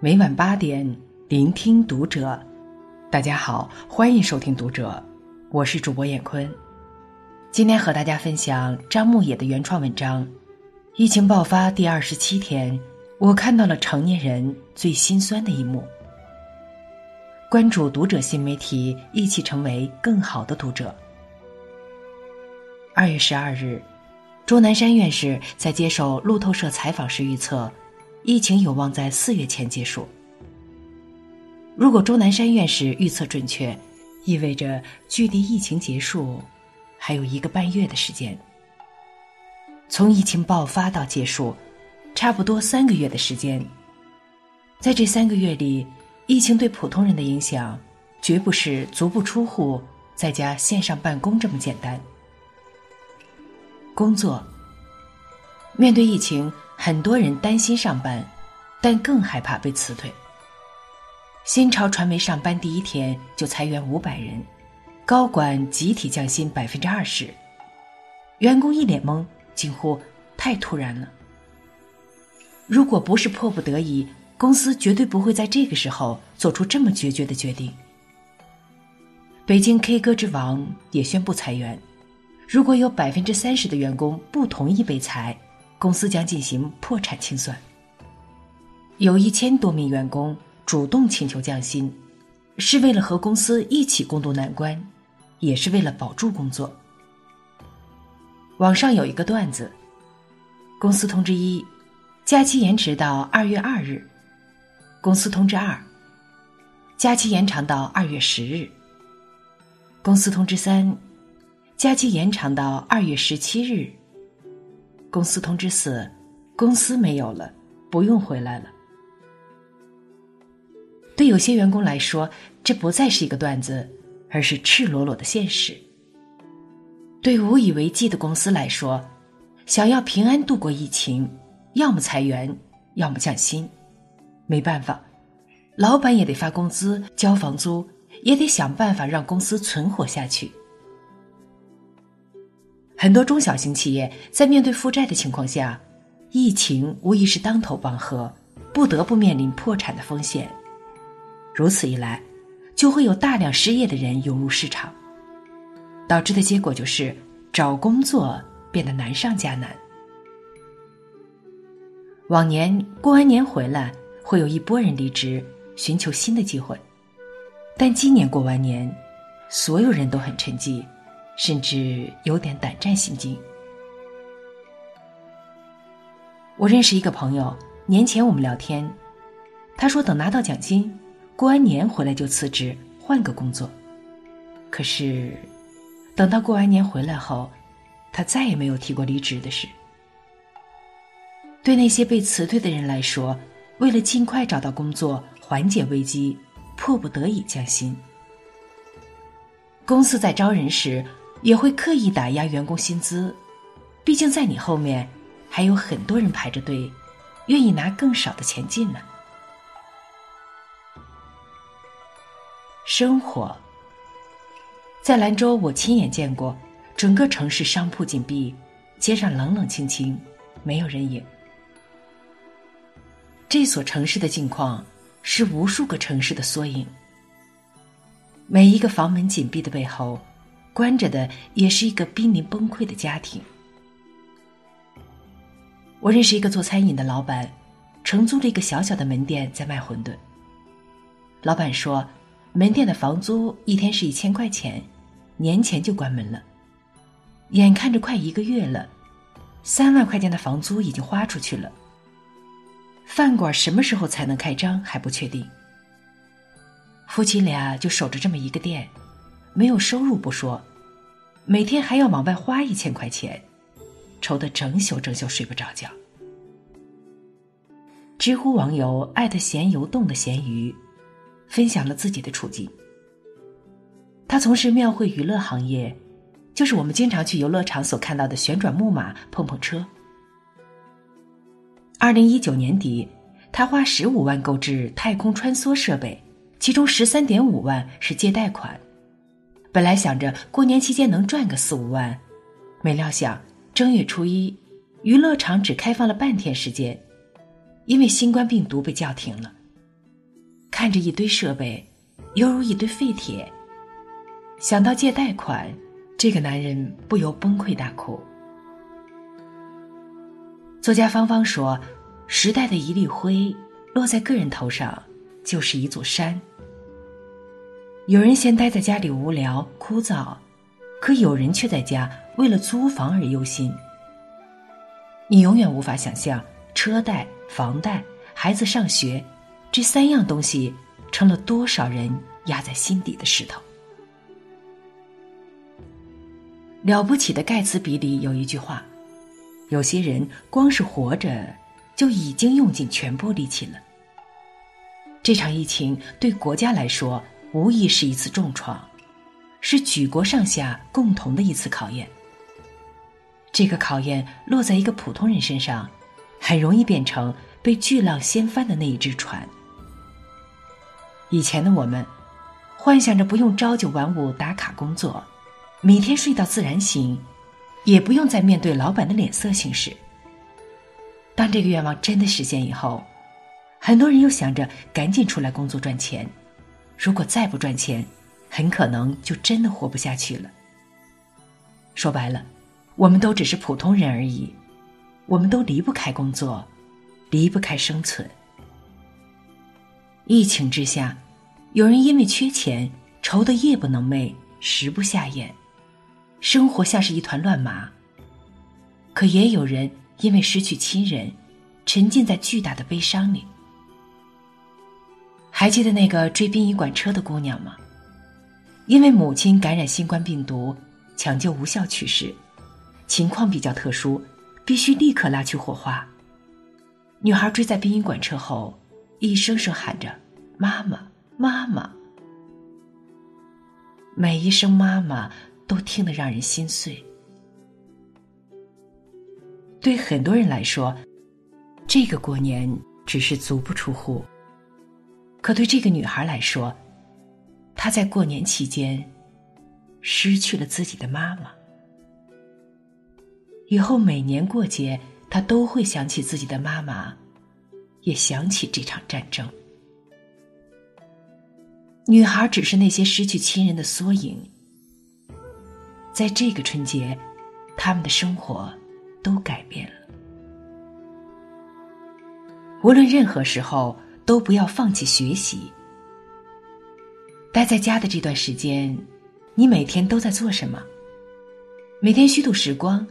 每晚八点，聆听读者。大家好，欢迎收听读者，我是主播闫坤。今天和大家分享张牧野的原创文章。疫情爆发第二十七天，我看到了成年人最心酸的一幕。关注读者新媒体，一起成为更好的读者。二月十二日，钟南山院士在接受路透社采访时预测。疫情有望在四月前结束。如果钟南山院士预测准确，意味着距离疫情结束还有一个半月的时间。从疫情爆发到结束，差不多三个月的时间。在这三个月里，疫情对普通人的影响，绝不是足不出户在家线上办公这么简单。工作，面对疫情。很多人担心上班，但更害怕被辞退。新潮传媒上班第一天就裁员五百人，高管集体降薪百分之二十，员工一脸懵，惊呼：“太突然了！”如果不是迫不得已，公司绝对不会在这个时候做出这么决绝的决定。北京 K 歌之王也宣布裁员，如果有百分之三十的员工不同意被裁。公司将进行破产清算。有一千多名员工主动请求降薪，是为了和公司一起共度难关，也是为了保住工作。网上有一个段子：公司通知一，假期延迟到二月二日；公司通知二，假期延长到二月十日；公司通知三，假期延长到二月十七日。公司通知死，公司没有了，不用回来了。对有些员工来说，这不再是一个段子，而是赤裸裸的现实。对无以为继的公司来说，想要平安度过疫情，要么裁员，要么降薪。没办法，老板也得发工资、交房租，也得想办法让公司存活下去。很多中小型企业在面对负债的情况下，疫情无疑是当头棒喝，不得不面临破产的风险。如此一来，就会有大量失业的人涌入市场，导致的结果就是找工作变得难上加难。往年过完年回来，会有一波人离职，寻求新的机会，但今年过完年，所有人都很沉寂。甚至有点胆战心惊。我认识一个朋友，年前我们聊天，他说等拿到奖金，过完年回来就辞职换个工作。可是，等到过完年回来后，他再也没有提过离职的事。对那些被辞退的人来说，为了尽快找到工作，缓解危机，迫不得已降薪。公司在招人时。也会刻意打压员工薪资，毕竟在你后面还有很多人排着队，愿意拿更少的钱进呢。生活，在兰州，我亲眼见过整个城市商铺紧闭，街上冷冷清清，没有人影。这所城市的境况是无数个城市的缩影，每一个房门紧闭的背后。关着的也是一个濒临崩溃的家庭。我认识一个做餐饮的老板，承租了一个小小的门店在卖馄饨。老板说，门店的房租一天是一千块钱，年前就关门了。眼看着快一个月了，三万块钱的房租已经花出去了。饭馆什么时候才能开张还不确定。夫妻俩就守着这么一个店。没有收入不说，每天还要往外花一千块钱，愁得整宿整宿睡不着觉。知乎网友爱的咸游动的咸鱼，分享了自己的处境。他从事庙会娱乐行业，就是我们经常去游乐场所看到的旋转木马、碰碰车。二零一九年底，他花十五万购置太空穿梭设备，其中十三点五万是借贷款。本来想着过年期间能赚个四五万，没料想正月初一，娱乐场只开放了半天时间，因为新冠病毒被叫停了，看着一堆设备，犹如一堆废铁。想到借贷款，这个男人不由崩溃大哭。作家芳芳说：“时代的一粒灰落在个人头上，就是一座山。有人嫌待在家里无聊枯燥，可有人却在家为了租房而忧心。你永远无法想象，车贷、房贷、孩子上学，这三样东西成了多少人压在心底的石头。”了不起的盖茨比里有一句话：“有些人光是活着，就已经用尽全部力气了。”这场疫情对国家来说，无疑是一次重创，是举国上下共同的一次考验。这个考验落在一个普通人身上，很容易变成被巨浪掀翻的那一只船。以前的我们，幻想着不用朝九晚五打卡工作。每天睡到自然醒，也不用再面对老板的脸色行事。当这个愿望真的实现以后，很多人又想着赶紧出来工作赚钱。如果再不赚钱，很可能就真的活不下去了。说白了，我们都只是普通人而已，我们都离不开工作，离不开生存。疫情之下，有人因为缺钱愁得夜不能寐，食不下咽。生活像是一团乱麻，可也有人因为失去亲人，沉浸在巨大的悲伤里。还记得那个追殡仪馆车的姑娘吗？因为母亲感染新冠病毒，抢救无效去世，情况比较特殊，必须立刻拉去火化。女孩追在殡仪馆车后，一声声喊着“妈妈，妈妈”，每一声“妈妈”。都听得让人心碎。对很多人来说，这个过年只是足不出户；可对这个女孩来说，她在过年期间失去了自己的妈妈。以后每年过节，她都会想起自己的妈妈，也想起这场战争。女孩只是那些失去亲人的缩影。在这个春节，他们的生活都改变了。无论任何时候，都不要放弃学习。待在家的这段时间，你每天都在做什么？每天虚度时光，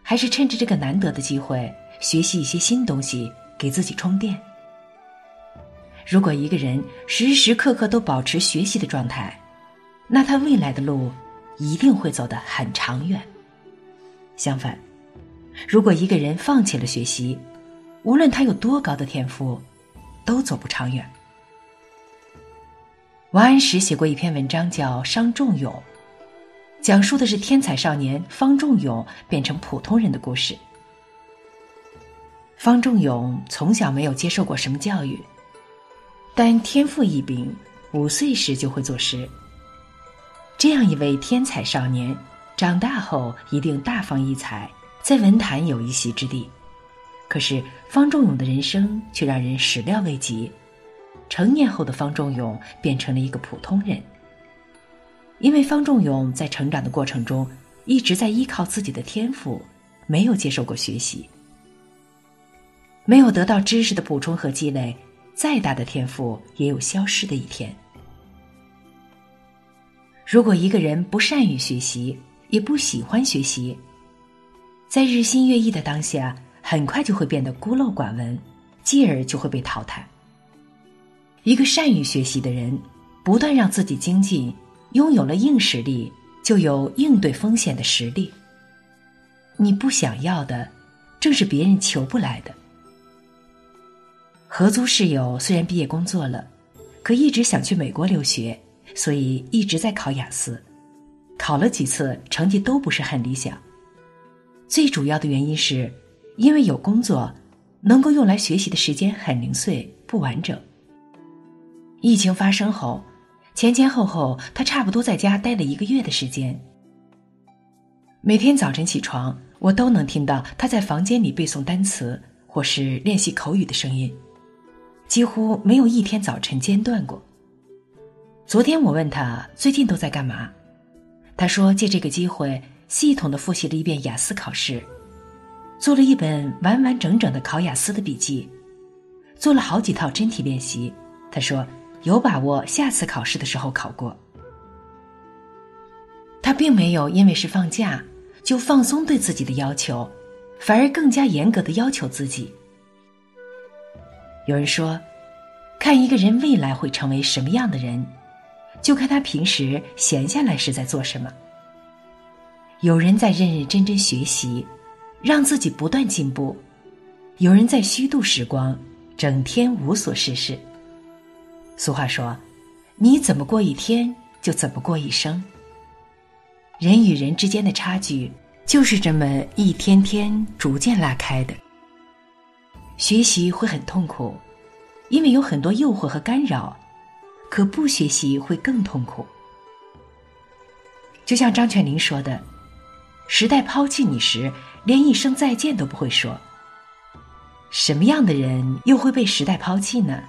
还是趁着这个难得的机会学习一些新东西，给自己充电？如果一个人时时刻刻都保持学习的状态，那他未来的路。一定会走得很长远。相反，如果一个人放弃了学习，无论他有多高的天赋，都走不长远。王安石写过一篇文章，叫《伤仲永》，讲述的是天才少年方仲永变成普通人的故事。方仲永从小没有接受过什么教育，但天赋异禀，五岁时就会作诗。这样一位天才少年，长大后一定大放异彩，在文坛有一席之地。可是方仲永的人生却让人始料未及。成年后的方仲永变成了一个普通人，因为方仲永在成长的过程中一直在依靠自己的天赋，没有接受过学习，没有得到知识的补充和积累，再大的天赋也有消失的一天。如果一个人不善于学习，也不喜欢学习，在日新月异的当下，很快就会变得孤陋寡闻，继而就会被淘汰。一个善于学习的人，不断让自己精进，拥有了硬实力，就有应对风险的实力。你不想要的，正是别人求不来的。合租室友虽然毕业工作了，可一直想去美国留学。所以一直在考雅思，考了几次，成绩都不是很理想。最主要的原因是，因为有工作，能够用来学习的时间很零碎不完整。疫情发生后，前前后后他差不多在家待了一个月的时间。每天早晨起床，我都能听到他在房间里背诵单词或是练习口语的声音。几乎没有一天早晨间断过。昨天我问他最近都在干嘛，他说借这个机会系统的复习了一遍雅思考试，做了一本完完整整的考雅思的笔记，做了好几套真题练习。他说有把握下次考试的时候考过。他并没有因为是放假就放松对自己的要求，反而更加严格的要求自己。有人说，看一个人未来会成为什么样的人。就看他平时闲下来是在做什么。有人在认认真真学习，让自己不断进步；有人在虚度时光，整天无所事事。俗话说：“你怎么过一天，就怎么过一生。”人与人之间的差距，就是这么一天天逐渐拉开的。学习会很痛苦，因为有很多诱惑和干扰。可不学习会更痛苦。就像张泉灵说的：“时代抛弃你时，连一声再见都不会说。”什么样的人又会被时代抛弃呢？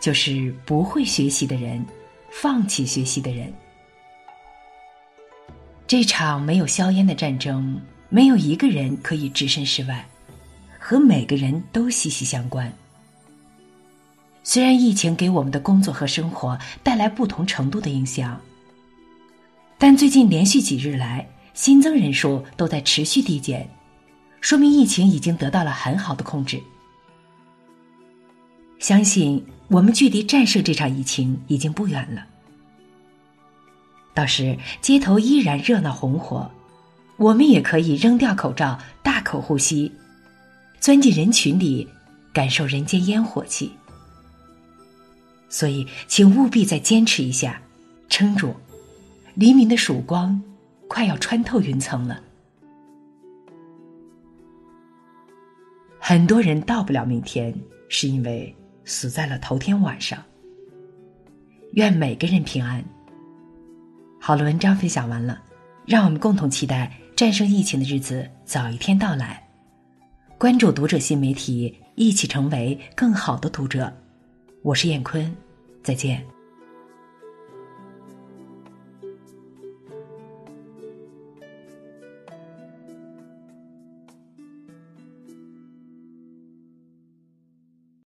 就是不会学习的人，放弃学习的人。这场没有硝烟的战争，没有一个人可以置身事外，和每个人都息息相关。虽然疫情给我们的工作和生活带来不同程度的影响，但最近连续几日来新增人数都在持续递减，说明疫情已经得到了很好的控制。相信我们距离战胜这场疫情已经不远了。到时街头依然热闹红火，我们也可以扔掉口罩，大口呼吸，钻进人群里，感受人间烟火气。所以，请务必再坚持一下，撑住！黎明的曙光快要穿透云层了。很多人到不了明天，是因为死在了头天晚上。愿每个人平安。好了，文章分享完了，让我们共同期待战胜疫情的日子早一天到来。关注读者新媒体，一起成为更好的读者。我是燕坤，再见。